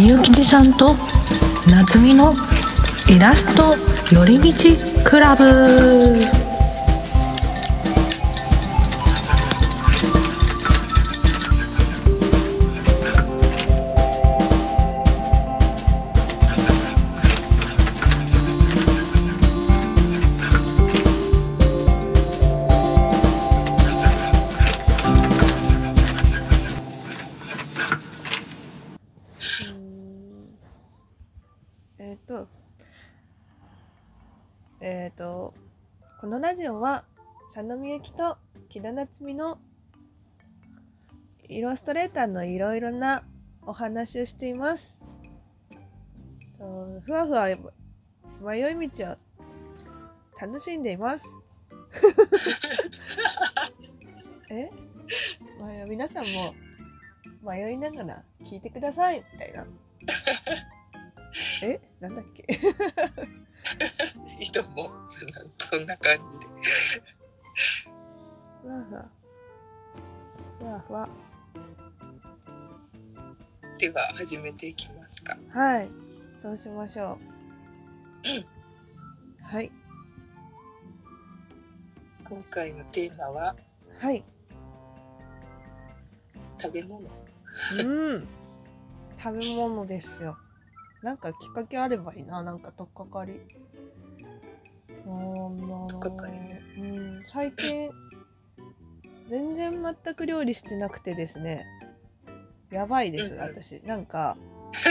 みゆきちさんと夏美のイラスト寄り道クラブ。ラジオは、佐野みゆきと木田夏美のイラストレーターのいろいろなお話をしています。ふわふわ迷い道を楽しんでいます。え、まあ、皆さんも迷いながら聞いてくださいみたいな。え？なんだっけ？いいと思うそんなそんな感じでふわふわ。ふわふわ。では始めていきますかはい。そうしましょう。はい。今回のテーマははい。食べ物うん。食べ物ですよ。なんかきっかけあればいいな。なんかとっかかり。とっかかりねうん。最近、全然全く料理してなくてですね。やばいです、うんうん私。なんか。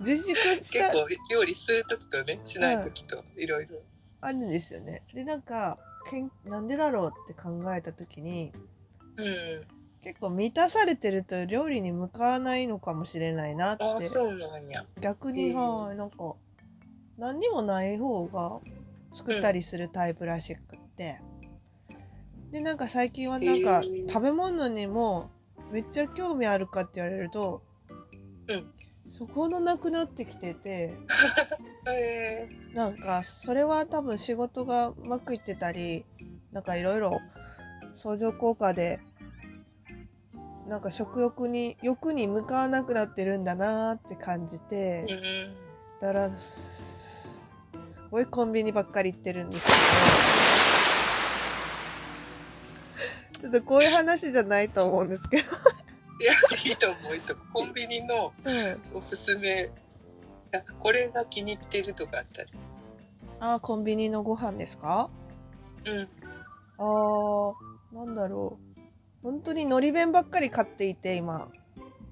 自粛した結構料理する時とねしない時といろいろあるんですよね。でなんかけんなんでだろうって考えた時にうん結構満たされてると料理に向かわないのかもしれないなって。あそうなんや。逆に、うんはいなんか何にもない方が作ったりするタイプらしくって、でなんか最近はなんか食べ物にもめっちゃ興味あるかって言われると、うん。そこのなくなってきてて。えなんかそれは多分仕事がうまくいってたりなんかいろいろ相乗効果でなんか食欲に欲に向かわなくなってるんだなーって感じー、てうんだからすすごいコンビニばっかり行ってるんですけどちょっとこういう話じゃないと思うんですけど、いやいいと思ういいと思う。コンビニのうん、おすすめなんかこれが気に入ってるとかあったりあーコンビニのご飯ですか？うん。あーなんだろう本当にのり弁ばっかり買っていて今。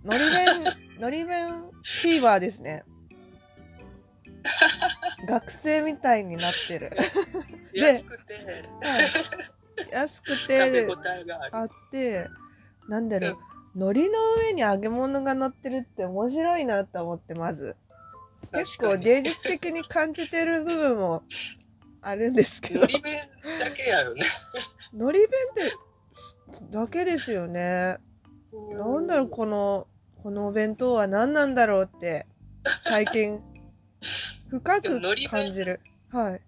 のり弁 のり弁フィーバーですね。学生みたいになってる、で安くて。はい安くてあってなんだろう。海苔の上に揚げ物が乗ってるって面白いなと思ってまず。結構芸術的に感じてる部分もあるんですけど。のり弁だけやよね。のり弁ってだけですよね。なんだろうこのこのお弁当は何なんだろうって最近 深く感じる。はい。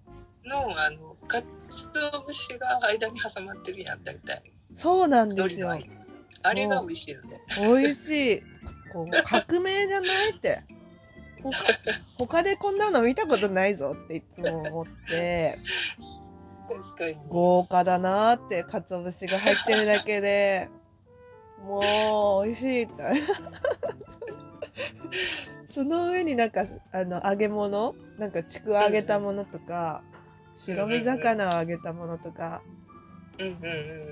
のあのかつお節が間に挟まってるやん大体。そうなんですよ。あれが美味しいよね。美味しい。こう革命じゃないって。他 他でこんなの見たことないぞっていつも思って確かに。豪華だなーって鰹節が入ってるだけで。もう美味しいって。その上になんかあの揚げ物？なんかちくわ揚げたものとか白身魚を揚げたものとか。うんうんう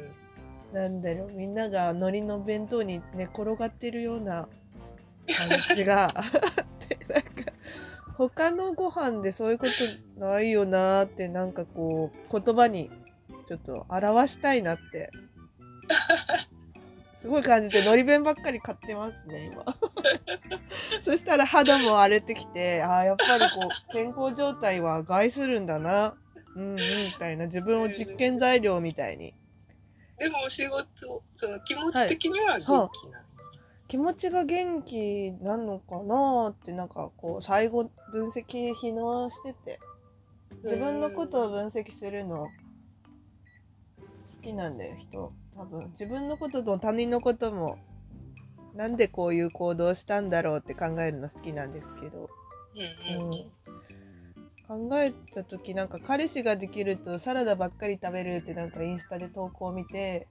んなんだろう。みんなが海苔の弁当に寝転がってるような感じがあってなんか他のご飯でそういうことないよなーってなんかこう言葉にちょっと表したいなって。すごい感じてのり弁ばっかり買ってますね今。そしたら肌も荒れてきてあーやっぱりこう健康状態は害するんだな。うんうんみたいな。自分を実験材料みたいに。でもお仕事その気持ち的には元気な、気持ちが元気なのかなってなんかこう最後分析否能してて。自分のことを分析するの好きなんだよ人。多分。自分のことと他人のこともなんでこういう行動したんだろうって考えるの好きなんですけど、うん考えた時なんか彼氏ができるとサラダばっかり食べるってなんかインスタで投稿を見て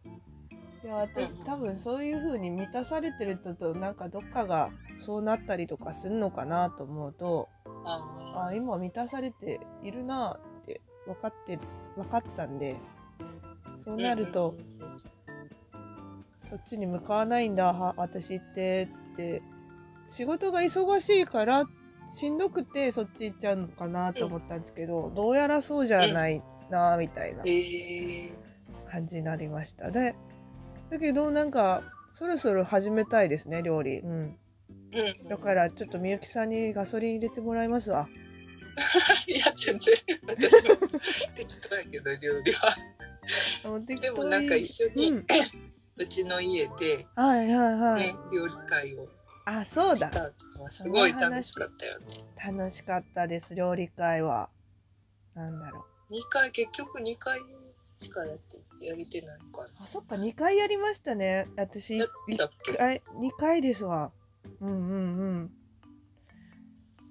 いや私うん多分そういう風に満たされてる人となんかどっかがそうなったりとかするのかなと思うとああ今満たされているなって分かって分かったんでそうーなると、そっちに向かわないんだは私ってって仕事が忙しいからしんどくてそっち行っちゃうのかなと思ったんですけど、どうやらそうじゃないなみたいなえー感じになりました。でだけどなんかそろそろ始めたいですね料理。うん。うん。うんだからちょっとみゆきさんにガソリン入れてもらいますわ。いや全然。私も適当やけど料理は。で当もなんか一緒に、ううんちの家ではいはいはい、ね、料理会をあそうだ。すごい楽しかったよね。楽しかったです料理会は。なんだろう。2回結局2回しかやってやれてないかな。あそっか2回やりましたね。私やったっけ？1回2回ですわ。うんうんうん。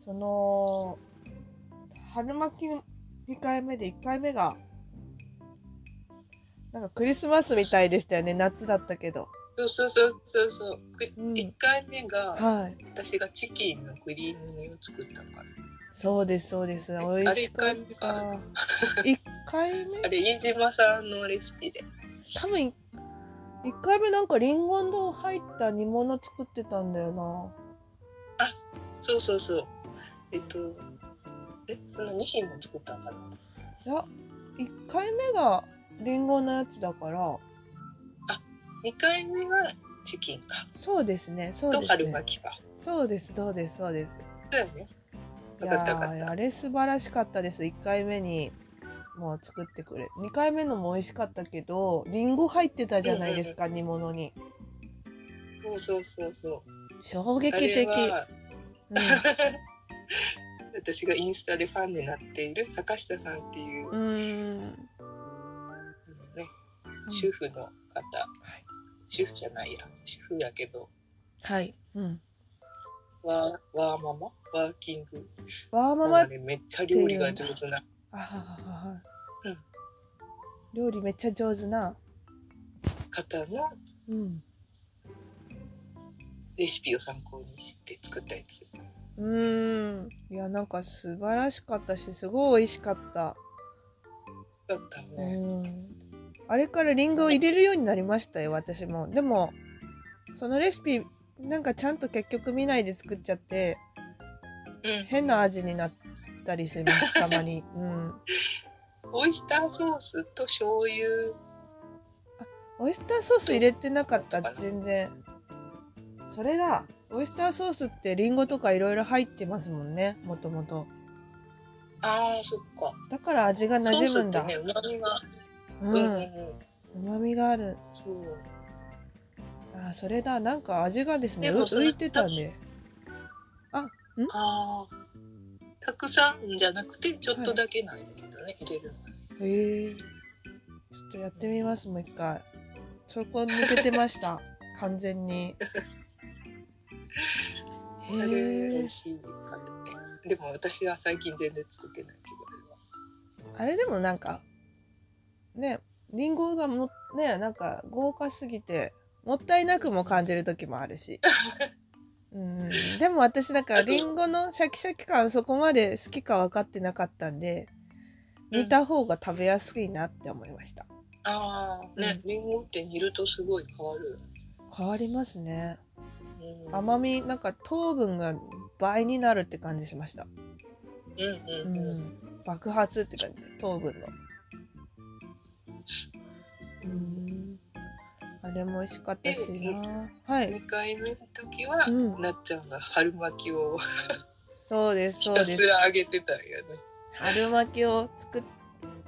その春巻きの2回目で1回目がなんかクリスマスみたいでしたよね。夏だったけど。そうそうそうそうそう、くうん。1回目がはい。私がチキンのクリーム煮を作ったからそうですそうです。美え味しかった。あれ1回目あれ飯島さんのレシピで。多分1回目なんかリンゴの入った煮物作ってたんだよな。そうそうそう。えっとえその2品も作ったんかな？いや1回目がリンゴのやつだから。2回目がチキンか。そうですねそうとですね。春巻きか。そうですそうですそうです。そうだよねあれ素晴らしかったです。1回目にもう作ってくれ2回目のも美味しかったけどリンゴ入ってたじゃないですか、煮物に。そうそうそうそう。衝撃的、はうん。私がインスタでファンになっている坂下さんっていう、うーんね、主婦の方、主婦じゃないや主婦やけど。はい、うん、ワーワーママワーキング。わーママママでめっちゃ料理が上手な。あはははは。うん。料理めっちゃ上手な。方のうん。レシピを参考にして作ったやつ。うーん。いやなんか素晴らしかったしすごい美味しかった。だったうね、ん。あれからリンゴを入れるようになりましたよ私も。でもそのレシピなんかちゃんと結局見ないで作っちゃってうん、変な味になったりしますたまに。うん。オイスターソースと醤油。オイスターソース入れてなかった全然。それだオイスターソースってリンゴとかいろいろ入ってますもんねもともと。あーそっか。だから味がソース馴染むんだ。ってねうまみが。ううんうまみがある。そう。あそれだ。なんか味がですね浮いてたんでああたくさんじゃなくてちょっとだけなんだけどね、入れるのへえちょっとやってみますもう一回。そこ抜けてました。完全に。へえ味しいかったね。でも私は最近全然作ってないけどあれはあれでもなんかねりんごがもねなんか豪華すぎてもったいなくも感じる時もあるし うん。でも私なんかりんごのシャキシャキ感そこまで好きか分かってなかったんで煮た方が食べやすいなって思いました。ああね、りん。ごって煮るとすごい変わる、変わりますね。うん、甘みなんか糖分が倍になるって感じしました、うんううん。うんん、爆発って感じ。糖分の。うんあれも美味しかったしな。はい。2回目の時は、うん。なっちゃんが春巻きをそうですひそうです。たすら揚げてたんやね。春巻きを作っ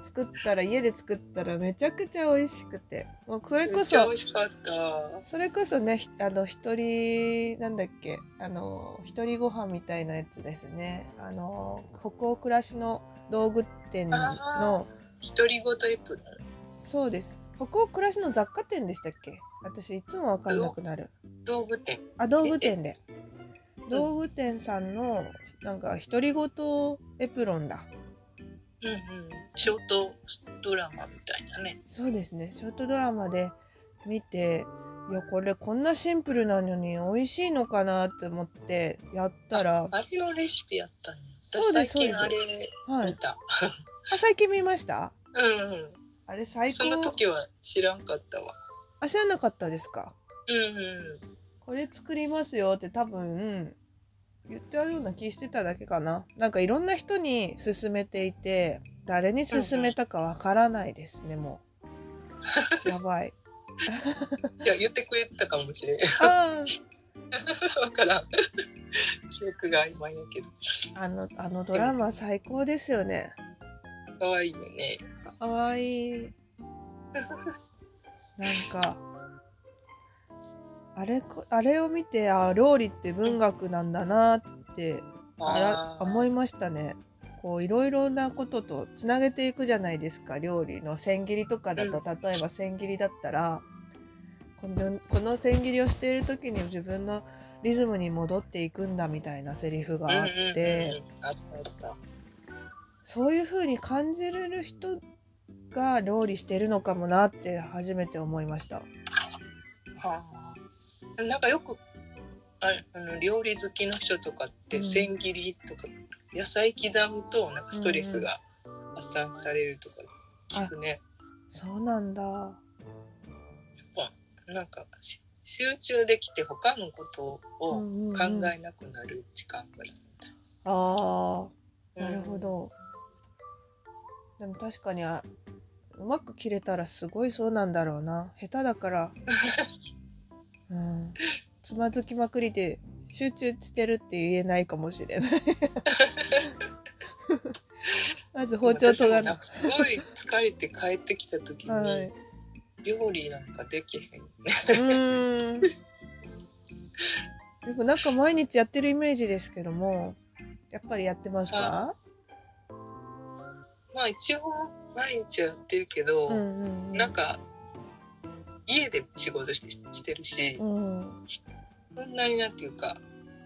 作ったら家で作ったらめちゃくちゃ美味しくて。もうそれめこそっちゃ美味しかった。それこそねひあの一人なんだっけあの一人ご飯みたいなやつですね。あの北欧暮らしの道具店の独り言エプロン。そうです北欧暮らしの雑貨店でしたっけ？私いつもわかんなくなる。道具店。あ道具店で。道具店さんのなんか独り言エプロンだ。うんうん。ショートドラマみたいなね。そうですね。ショートドラマで見ていやこれこんなシンプルなのに美味しいのかなって思ってやったら。あれのレシピやったんや。そうです私最近あそうでれはい。見た、あ最近見ました？うんうんあれ最そ高の時は知らんかったわ。あ知らなかったですか？うんうん。これ作りますよって多分言ってあるような気してただけかな。なんかいろんな人に勧めていて誰に勧めたかわからないですねもう。やばい。いや言ってくれてたかもしれん。あ わからん。記憶が曖昧やけど。ああのあのドラマ最高ですよね。可愛いよねかわいい。なんかあれこあれを見てあ料理って文学なんだなってあらー。思いましたね。こういろいろなこととつなげていくじゃないですか。料理の千切りとかだと、うん。例えば千切りだったらこのこの千切りをしている時に自分のリズムに戻っていくんだみたいなセリフがあって、そういう風に感じれる人が料理してるのかもなって初めて思いました。はあ、なんかよくああの料理好きの人とかってうん千切りとか、野菜刻むとなんかストレスが発散されるとか聞くね、そうなんだ。やっぱなんかし集中できて他のことを考えなくなる時間がいいみたいああ。な、なるほど。でも確かにあうまく切れたらすごいそうなんだろうな。下手だから。うん。つまずきまくりで集中してるって言えないかもしれない。まず包丁とがなすごい疲れて帰ってきた時に、はい。料理なんかできへんねうーん。でもなんか毎日やってるイメージですけども、やっぱりやってますか？まあ一応毎日はやってるけど、うんうんうん。なんか家で仕事ししてるし、うん。そんなになんていうか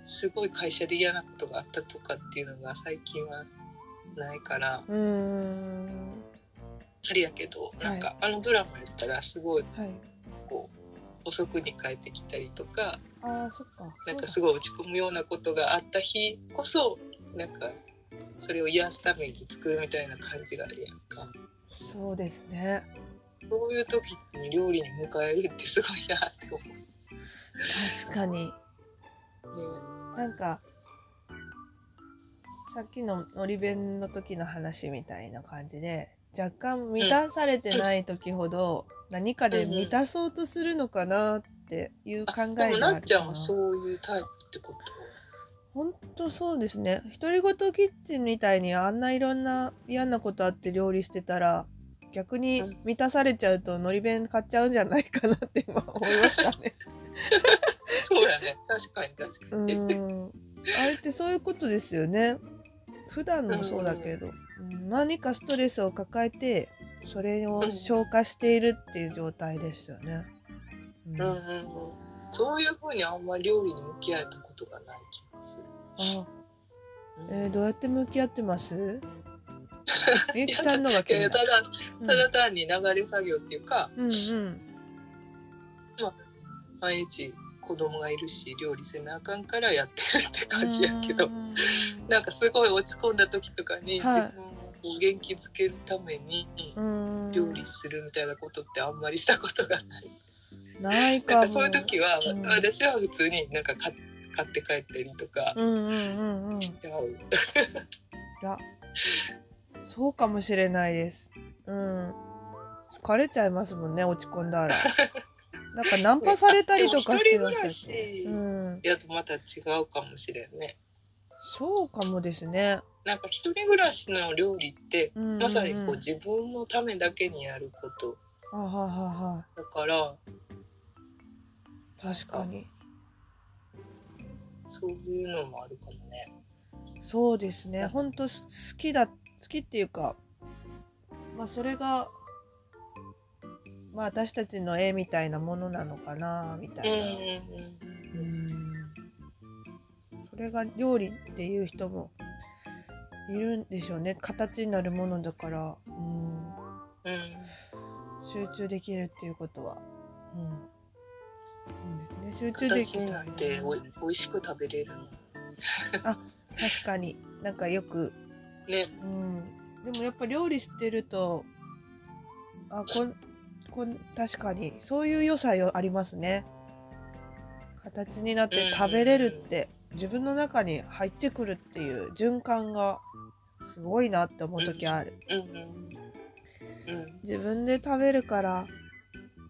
すごい会社で嫌なことがあったとかっていうのが最近はないからうーん。あれやけどなんか、あのドラマやったらすごいはい。こう遅くに帰ってきたりとかああ、そっか。なんかすごい落ち込むようなことがあった日こそなんかそれを癒すために作るみたいな感じがあるやんかそうですね。そういう時に料理に迎えるってすごいなって思う、ね、確かに。なんか、さっきののり弁の時の話みたいな感じで、若干満たされてない時ほど何かで満たそうとするのかなっていう考えがあるかななっちゃんは。そういうタイプってこと？本当そうですね。独り言キッチンみたいにあんないろんな嫌なことあって料理してたら、逆に満たされちゃうとのり弁買っちゃうんじゃないかなって今思いましたね。そうやね確かに確かうに、ん。あれってそういうことですよね。普段もそうだけど、うん何かストレスを抱えて、それを消化しているっていう状態ですよね。うんうんうんうん、そういうふうにあんまり料理に向き合えたことがない気がする。あ、うんえーどうやって向き合ってます？み ゆきちゃんのが気になる。ただただ単に流れ作業っていうか、うんうん。毎日子供がいるし料理せなあかんからやってるって感じやけど、うん。なんかすごい落ち込んだ時とかにはい。自分を元気づけるためにうん。料理するみたいなことってあんまりしたことがない。ないかも。そういう時は、うん。私は普通になんか買買って帰ったりとかうんうんうんうん。いしちゃう。やそうかもしれないです。うん。疲れちゃいますもんね落ち込んだら。なんかナンパされたりとかしてま一人暮らし。しうんやとまた違うかもしれんね。そうかもですね。なんか一人暮らしの料理って、うんうんうん。まさにこう自分のためだけにやること。あはいはいは。だからい確かに。そういうのもあるかもね。そうですね。ほんと好きだ好きっていうかまあそれがまあ私たちの絵みたいなものなのかなみたうんいな、うんうん。それが料理っていう人もいるんでしょうね。形になるものだから、うん、うん。集中できるっていうことは、うん、いいですね集中できなっておい美味しく食べれるの。確かに。なんかよく、ね。うん、でもやっぱ料理してるとあこんこん確かに。そういう良さよありますね。形になって食べれるって自分の中に入ってくるっていう循環がすごいなって思う時ある。うん。うん。うん。自分で食べるから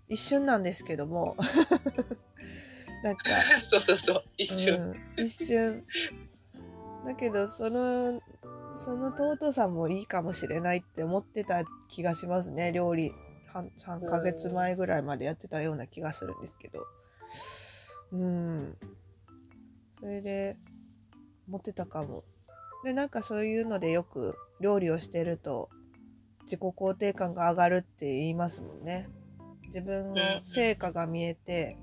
一瞬なんですけども。なんか。そうそうそう。一瞬、うん、一瞬。だけどそのその尊さもいいかもしれないって思ってた気がしますね。料理半3ヶ月前ぐらいまでやってたような気がするんですけど。うん。それで持ってたかも。でなんかそういうのでよく料理をしてると自己肯定感が上がるって言いますもんね自分の成果が見えて、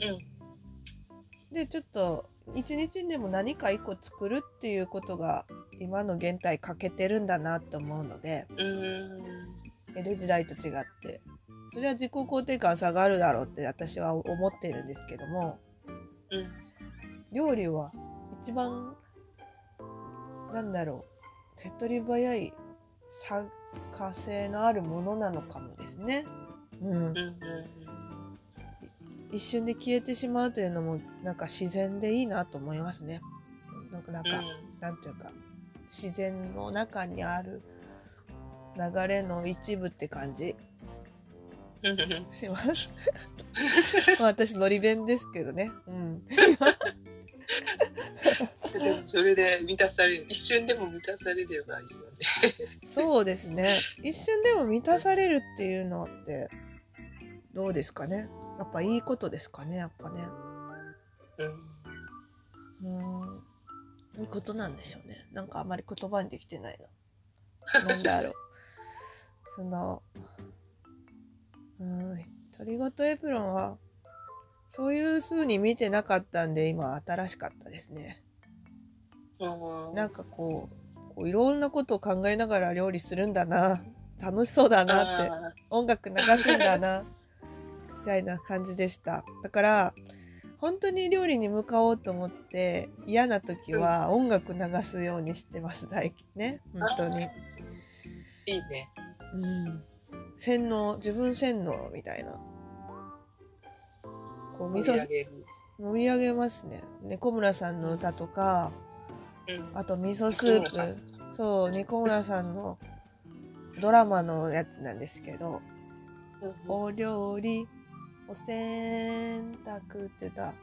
うん。でちょっと一日にでも何か一個作るっていうことが今の現代欠けてるんだなと思うのでうん。江戸時代と違って。それは自己肯定感下がるだろうって私は思ってるんですけどもうん。料理は一番なんだろう手っ取り早い作家性のあるものなのかもですね。うん一瞬で消えてしまうというのもなんか自然でいいなと思いますね。なんかなんか、なんていうか自然の中にある流れの一部って感じします。まあ私のり弁ですけどね。うん。でもそれで満たされる一瞬でも満たされればいいよね。そうですね。一瞬でも満たされるっていうのってどうですかね。やっぱいいことですかね。やっぱね。うんうん。いいことなんでしょうね。なんかあまり言葉にできてないな。なんだろう。その、うん、独り言エプロンは、そういう風に見てなかったんで、今新しかったですね。うんなんかこう、こういろんなことを考えながら料理するんだな。楽しそうだなって。あ音楽流すんだな。みたいな感じでした。だから、本当に料理に向かおうと思って嫌な時は音楽流すようにしてます大ね。本当に。ーいいね。うん。洗脳自分洗脳みたいな。こう味噌盛り上げますね。猫村さんの歌とかうん。あと味噌スープ。そう猫村さんのドラマのやつなんですけどうん。お料理お洗濯って歌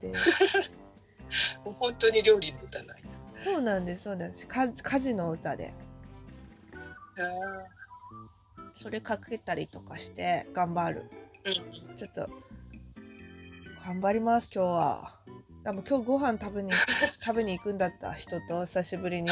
で もう本当に料理の歌ない。そうなんですそうなんです。か家事の歌で。あそれかけたりとかして頑張る。ーうん。ちょっと頑張ります今日は。でも今日ご飯食べに 食べに行くんだった人と久しぶりに。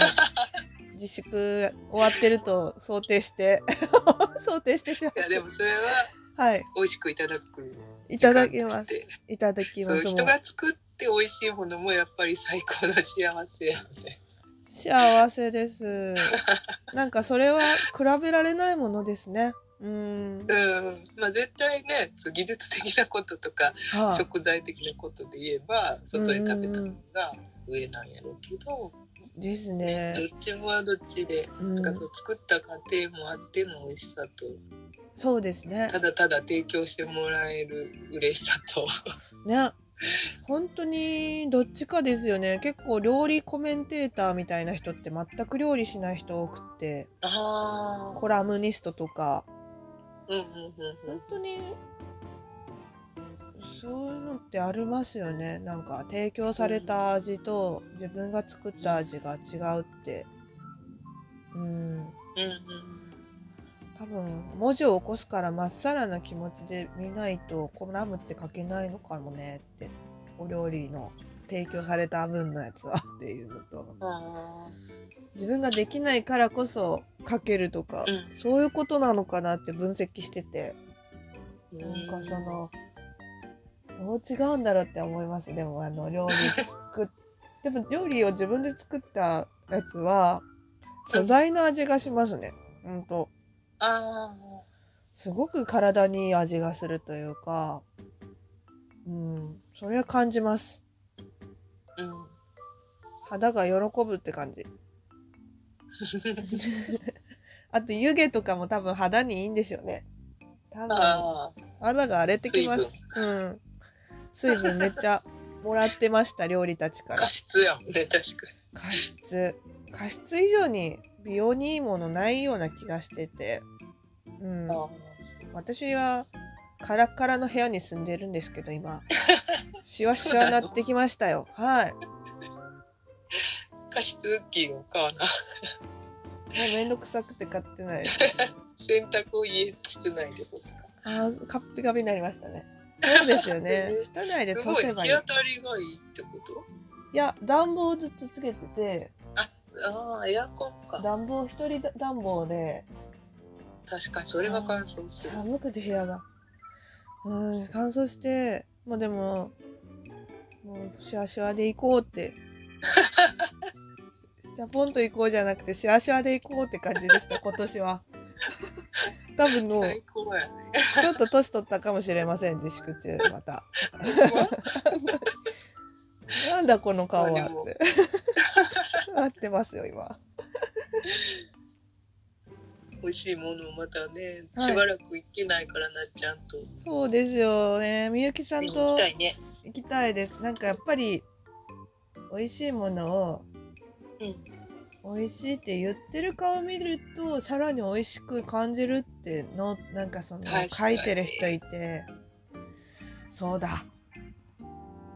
自粛終わってると想定して。想定してしまいやでもそれはうはい。美味しくいただくいただきます。いただきます。人が作って美味しいものもやっぱり最高の幸せやね。幸せです。なんかそれは比べられないものですね。うん。うん、まあ絶対ね技術的なこととかはい。食材的なことで言えば外で食べたのが上なんやろうけど、ですどねっちもはどっちで、うん。なんかそう作った過程もあっての美味しさとそうですね。ただただ提供してもらえる嬉しさと。ね。本当にどっちかですよね。結構料理コメンテーターみたいな人って全く料理しない人多くって。ああコラムニストとか。うんうんうん本当にそういうのってありますよね。なんか提供された味と自分が作った味が違うって。うんうんうん多分文字を起こすからまっさらな気持ちで見ないとコラムって書けないのかもねってお料理の提供された分のやつはっていうのと。あ自分ができないからこそ書けるとか、うん。そういうことなのかなって分析してて。なんかそのどう違うんだろうって思いますでもあの料理作っ でも料理を自分で作ったやつは素材の味がしますね。ほんと。あすごく体にいい味がするというかうんそれは感じます。あうん。肌が喜ぶって感じ。あと湯気とかも多分肌にいいんでしょうね。多分肌が荒れてきます。うん。水分めっちゃもらってました料理たちから。加湿やもんね確か加湿加湿以上に美容にいいものないような気がしてて。うん。私はカラッカラの部屋に住んでるんですけど今。シワシワになってきましたよ。はい。も加湿器を買わな。うめんどくさくて買ってない。洗濯を家室内で干すかあーカッピカピになりましたね。そうですよね。室内ですごい。日通せばいい。い当たりがいいってこと？や暖房をずっとつけててああエアコンか。暖房一人暖房で。確かにそれは乾燥する。寒くて部屋が。うん乾燥して。もうでももうシワシワで行こうって。じゃポンと行こうじゃなくてシワシワで行こうって感じでした 今年は。多分もうね。ちょっと年取ったかもしれません自粛中また。なんだこの顔はってなってますよ今。美味しいものをまたね、はい。しばらく行ってないからなっちゃんと。そうですよね。みゆきさんと行きたいね。行きたいです。なんかやっぱり美味しいものをうん。美味しいって言ってる顔を見るとさらに美味しく感じるってのなんかその書いてる人いて。そうだ。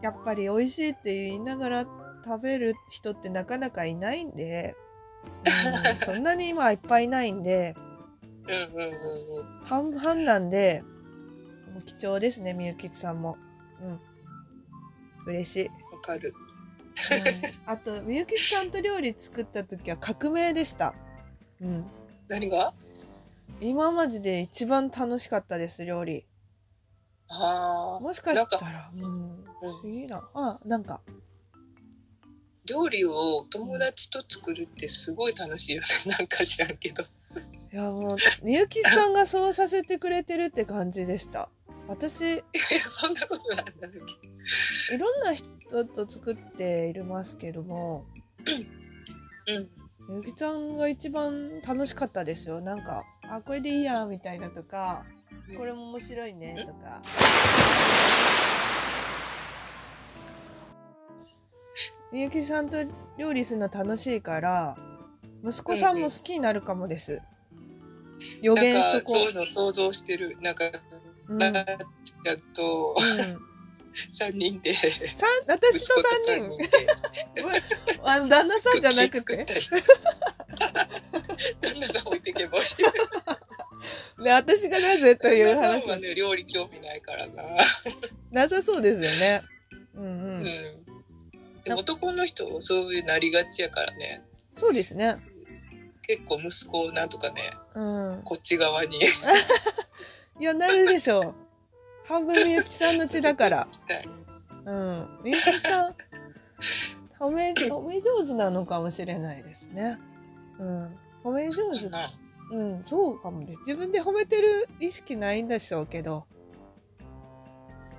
やっぱり美味しいって言いながら食べる人ってなかなかいないんで、うん、そんなに今いっぱいいないんで。半々なんで貴重ですねみゆきさんも。うん。嬉しい。わかる。うん。あとみゆきさんと料理作った時は革命でした。うん、何が？今までで一番楽しかったです料理。ああもしかしたら、うん、不思議な。あ、なんか、料理を友達と作るってすごい楽しいよね なんか知らんけどいやもうみゆきさんがそうさせてくれてるって感じでした。私いいやそんなことないんだけどろんな人と作っていますけども、うんみゆきさんが一番楽しかったですよ。なんか、あこれでいいやみたいなとか、これも面白いねとか。みゆきさんと料理するの楽しいから息子さんも好きになるかもです。予言しとこなんかそういうの想像してるなんかう。ん、なっちゃんとうん三人でさん私と息子と三人人であの旦那さんじゃなくて旦那さん置いてけばいいね私がなぜという話はね料理興味ないからななさそうですよね。うんう、うん男の人はそういうなりがちやからねそうですね。結構息子をなんとかねうん。こっち側に いやなるでしょう。半分みゆきさんの血だから。はいうん。みゆきさん褒め褒め上手なのかもしれないですね。うん。褒め上手。なうん、そうかもです。自分で褒めてる意識ないんでしょうけど。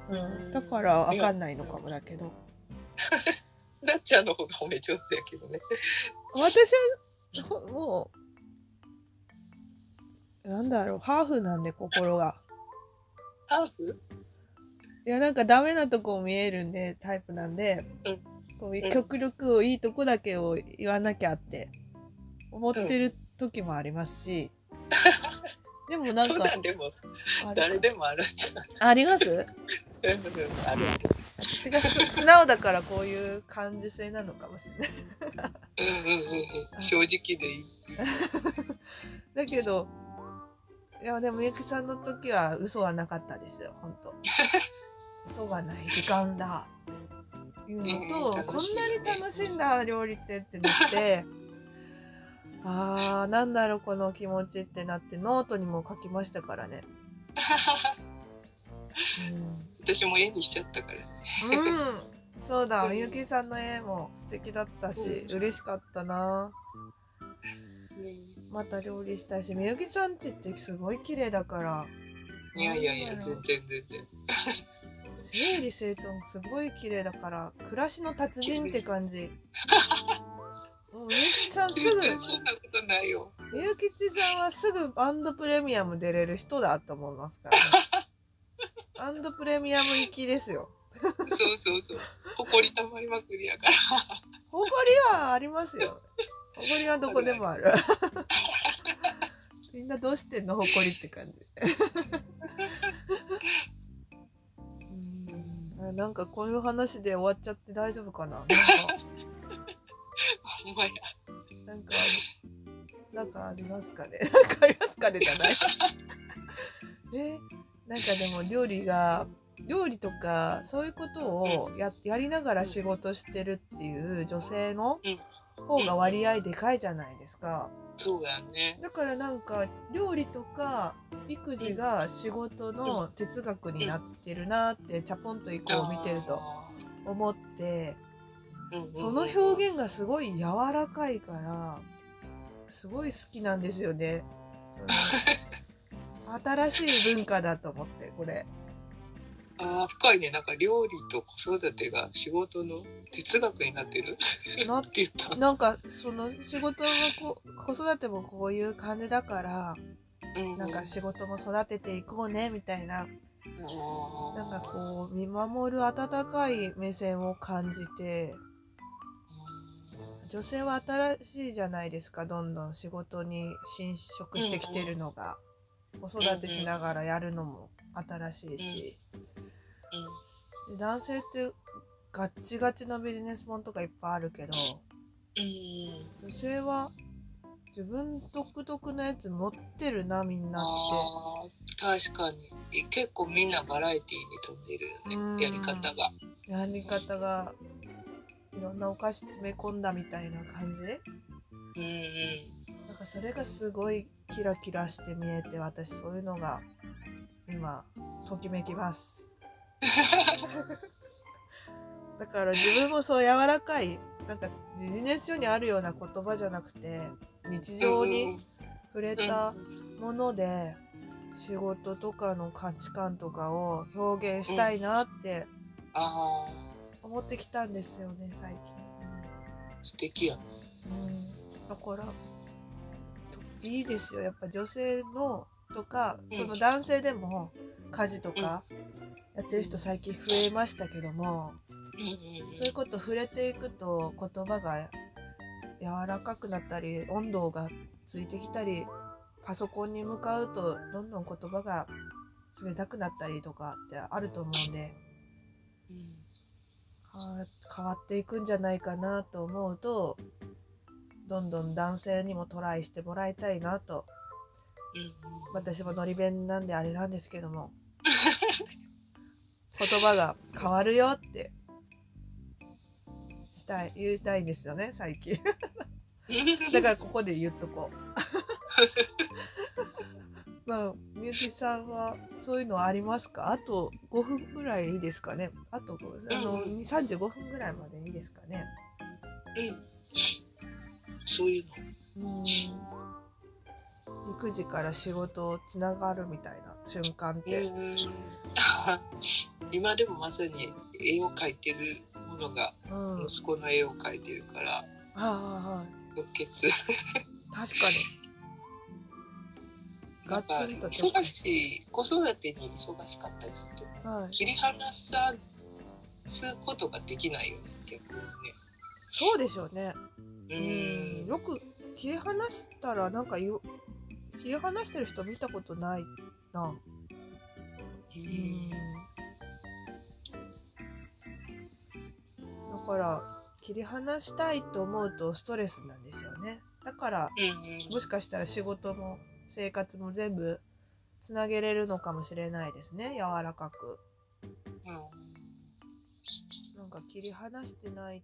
うん。だからわかんないのかもだけど。なっちゃんの方が褒め上手やけどね。私はほもうなんだろうハーフなんで心が。ハーフ？いやなんかダメなとこ見えるんでタイプなんで、うん。こううん極力をいいとこだけを言わなきゃって思ってる時もありますし、でもなんかそんなんでも誰でもあるんじゃない？あります？うんうんあるある私が素直だからこういう感受性なのかもしれない。正直でいい。だけどいやでもみゆきさんの時は嘘はなかったですよ本当。嘘がない時間だっていうのと、うんこんなに楽しんだ料理ってってなってあーなんだろうこの気持ちってなってノートにも書きましたからね。うん。私も絵にしちゃったからね。うん、そうだ。みゆきさんの絵も素敵だったし、う。ん嬉しかったな。また料理したいしみゆきさんちってすごい綺麗だから。いやいやいや全然全然。整理整頓すごい綺麗だから暮らしの達人って感じ。もうみゆきさんすぐそんなことないよ。みゆきちさんはすぐバンドプレミアム出れる人だと思いますから、ね、バンドプレミアム行きですよ。そうそうそう。誇りたまりまくりやから。誇りはありますよ。誇りはどこでもある。みんなどうしてんの？誇りって感じ。うん。あなんかこういう話で終わっちゃって大丈夫かな？なんか。ほんまや。なんかなんかありますかね？なんかありますかね？じゃない。え？なんかでも料理が料理とかそういうことをややりながら仕事してるっていう女性の方が割合でかいじゃないですか。そうやねだからなんか料理とか育児が仕事の哲学になってるなってチャポンと以降見てると思ってその表現がすごい柔らかいからすごい好きなんですよね。新しい文化だと思ってこれ。ああ深いね。なんか料理と子育てが仕事の哲学になってる。な って言った。なんかその仕事のこ子育てもこういう感じだからうんなんか仕事も育てていこうねみたいな。なんかこう見守る温かい目線を感じて女性は新しいじゃないですかどんどん仕事に侵食してきてるのが子育てしながらやるのも新しいし。で男性ってガッチガチのビジネス本とかいっぱいあるけど女性は自分独特のやつ持ってるなみんなっあー確かに。え結構みんなバラエティーに飛んでるうん。よねやり方が。てやり方がいろんなお菓子詰め込んだみたいな感じ？うんうん。なんかそれがすごいキラキラして見えて私そういうのが今ときめきます。だから自分もそう柔らかいなんかビジネス書にあるような言葉じゃなくて日常に触れたもので仕事とかの価値観とかを表現したいなって思ってきたんですよね最素敵やね。近、うん、だからといいですよ。やっぱ女性のとかうん。その男性でも家事とかやってる人最近増えましたけどもそういうこと触れていくと言葉が柔らかくなったり温度がついてきたりパソコンに向かうとどんどん言葉が冷たくなったりとかってあると思うんでうん。は変わっていくんじゃないかなと思うとどんどん男性にもトライしてもらいたいなと。私ものり弁なんであれなんですけども。言葉が変わるよって。したい言いたいんですよね最近。だからここで言っとこう。まあみゆきさんはそういうのありますか？あと5分ぐらいいいですかね？あとあのうん35分ぐらいまでいいですかね？うんそういうの。うん育児から仕事をつながるみたいな瞬間って、うん今でもまさに絵を描いてるものがうん、息子の絵を描いてるからはいはい直結はい 確かに。ガなんか忙しい子育てに忙しかったりするとはい。切り離さすことができないよね逆にね。そうでしょうねううん。んよく切り離したらなんかよ切り離してる人見たことないな。うん。だから切り離したいと思うとストレスなんですよね。だからうん。もしかしたら仕事も生活も全部つなげれるのかもしれないですね。柔らかく。うん。なんか切り離してない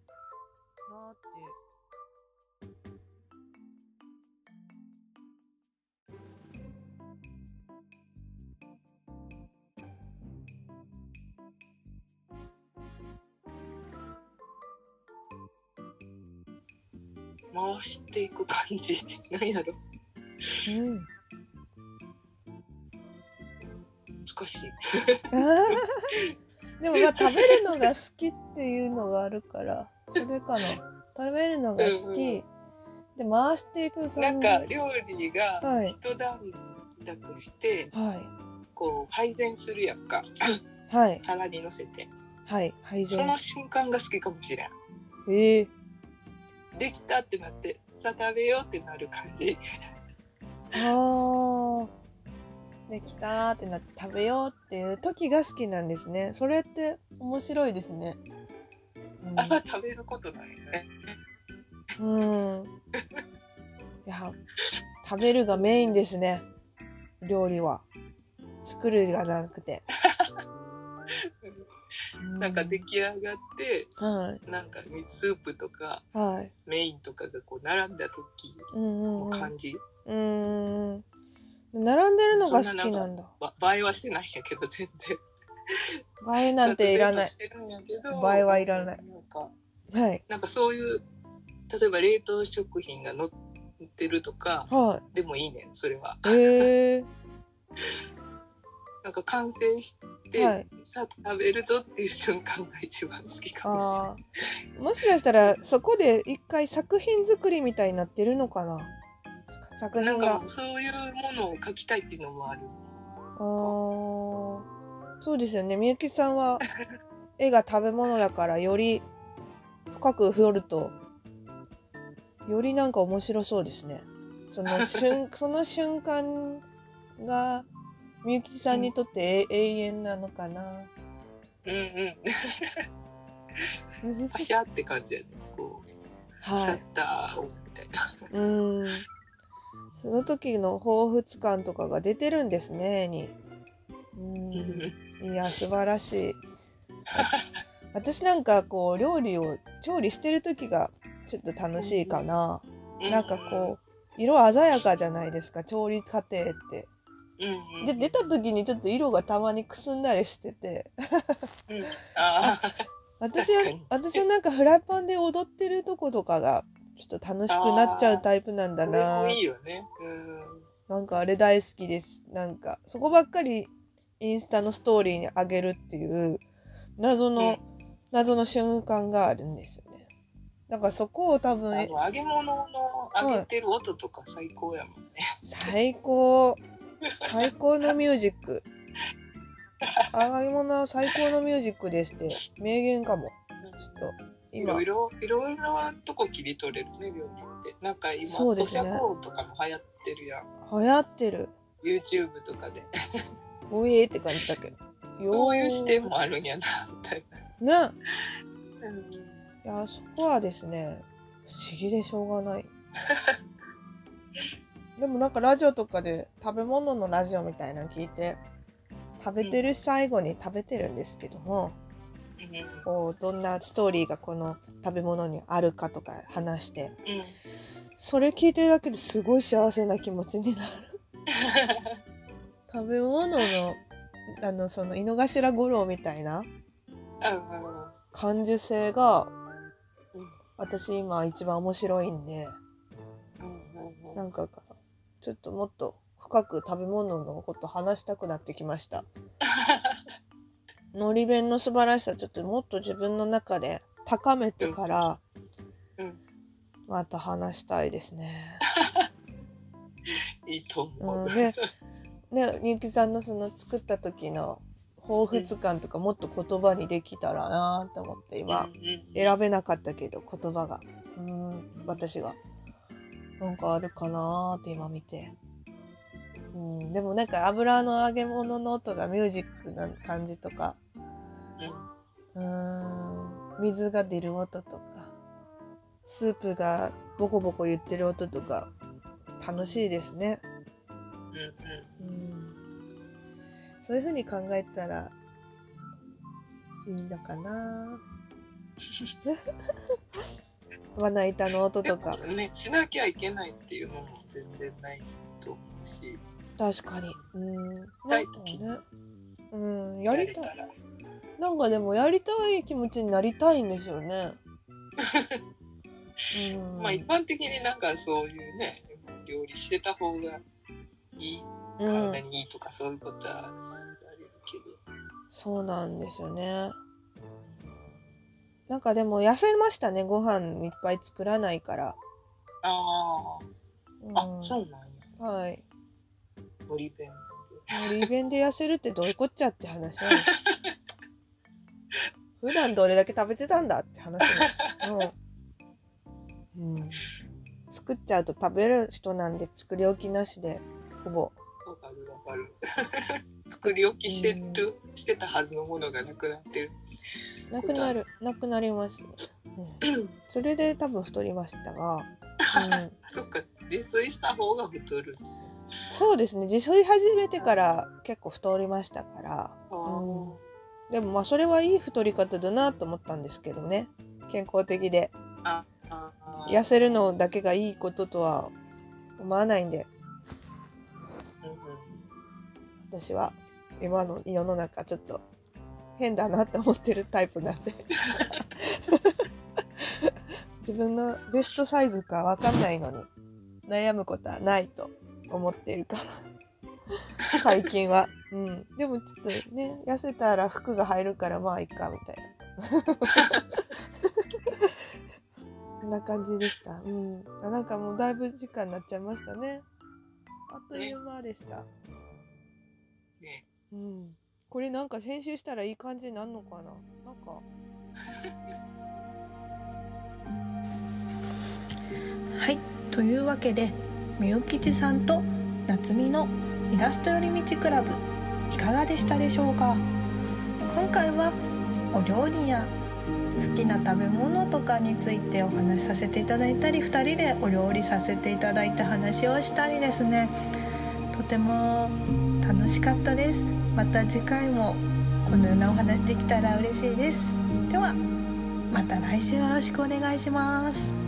なーって回していく感じ。なんやろ。うん。難しい。でもまあ食べるのが好きっていうのがあるからそれかな。食べるのが好き、うんで回していくなん感じか料理がはい。一段落してはこう配膳するやんか。いはい。皿に乗せて。はい。配そ膳の瞬間が好きかもしれん。ええできたってなってさあ食べようってなる感じあーできたーってなって食べようっていう時が好きなんですねそれって面白いですねうん朝食べることないよねうん。いや、食べるがメインですね。料理は。作るがなくて。うなんか出来上がってはい。なんかスープとかはい。メインとかがこう並んだ時うんうんのうん。感じ、うん。並んでるのが好きなんだ。わ映えはしてないんやけど全然映えなんていらない。映えはいらないなんかはい。なんかそういう例えば冷凍食品が載ってるとかはでもいいねんそれは。い。へ えなんか完成して、はい。さあ食べるぞっていう瞬間が一番好きかもしれない。もしかしたら、そこで一回作品作りみたいになってるのかな？作品が。なんかそういうものを書きたいっていうのもある。あー。そうですよね。みゆきさんは絵が食べ物だからより深く掘るとよりなんか面白そうですね。その瞬 その瞬間がみゆきさんにとってえ永遠なのかな？うんうん。パシャって感じやね。こう、シャはいッターをみたいな。うん。その時の彷彿感とかが出てるんですね絵に。うん。いや素晴らしい。私なんかこう料理を調理してる時がちょっと楽しいかな、なんかこう色鮮やかじゃないですか調理過程ってうんうん、で出た時にちょっと色がたまにくすんだりしてて。うん、あ私は私はなんかフライパンで踊ってるとことかがちょっと楽しくなっちゃうタイプなんだな。もいいよね。うん。なんかあれ大好きです。なんかそこばっかりインスタのストーリーにあげるっていう謎の、うん。謎の瞬間があるんですよね。だからそこを多分揚げ物の揚げてる音とか最高やもんね。最高最高のミュージック。揚げ物は最高のミュージックですって名言かも。ちょっと今。いろいろいろいろなとこ切り取れるね料理って。なんか今、そうですね。咀嚼音とかも流行ってるやん。流行ってる。YouTube とかで。おえーって感じだけど。そういう視点もあるんやなみたいな。ね。うん。いやそこはですね不思議でしょうがない でもなんかラジオとかで食べ物のラジオみたいなの聞いて食べてる最後に食べてるんですけども、うん。こうどんなストーリーがこの食べ物にあるかとか話してうん。それ聞いてるだけですごい幸せな気持ちになる。食べ物のあのその井の頭五郎みたいなうん感受性がうん私今一番面白いんでなんかちょっともっと深く食べ物のこと話したくなってきました。のり弁の素晴らしさちょっともっと自分の中で高めてからうんまた話したいですね。いいと思う。うん、で、ね、みゆきさんのその作った時の彷彿感とかもっと言葉にできたらなと思って今うんうん選べなかったけど言葉がうん私がなんかあるかなーって今見て、うん、でもなんか油の揚げ物の音がミュージックな感じとか。うん。水が出る音とか。スープがボコボコ言ってる音とか。楽しいですね、うんそういう風に考えたらいいのかな まな板の音とか。ねしなきゃいけないっていうのも全然ないと思うし。確かに。うん。なんかねうん。やりたい。なんかでもやりたい気持ちになりたいんですよね。うん。まあ一般的になんかそういうね料理してた方がいいうん。体にいいとかそういうことはあるけど、そうなんですよねなんかでも痩せましたね。ご飯いっぱい作らないから、あうん。ああそうなんや。はい。のり弁のり弁で痩せるってどういうこっちゃって話なん 普段どれだけ食べてたんだって話なんですうん、うん、作っちゃうと食べる人なんで作り置きなしでほぼ。わかるわかる。作り置きしてる、してたはずのものがなくなってるなくなるなくなります、うん、それで多分太りましたが、うん、そっか自炊した方が太る。そうですね自炊始めてから結構太りましたからあー。でもまあそれはいい太り方だなと思ったんですけどね。健康的で。痩せるのだけがいいこととは思わないんで。うんうん。私は今の世の中ちょっと変だなって思ってるタイプなんで。自分のベストサイズか分かんないのに悩むことはないと思ってるから。最近は、うん、でもちょっとね痩せたら服が入るからまあいいかみたいな。こんな感じでした。うん。あなんかもうだいぶ時間になっちゃいましたね。あっという間でした、ね。うん、これなんか編集したらいい感じになるのかな？なんか。はいというわけでみゆきちさんと夏美のイラスト寄り道クラブいかがでしたでしょうか？今回はお料理や好きな食べ物とかについてお話しさせていただいたり2人でお料理させていただいた話をしたりですね。とても楽しかったです。また次回もこのようなお話できたら嬉しいです。ではまた来週よろしくお願いします。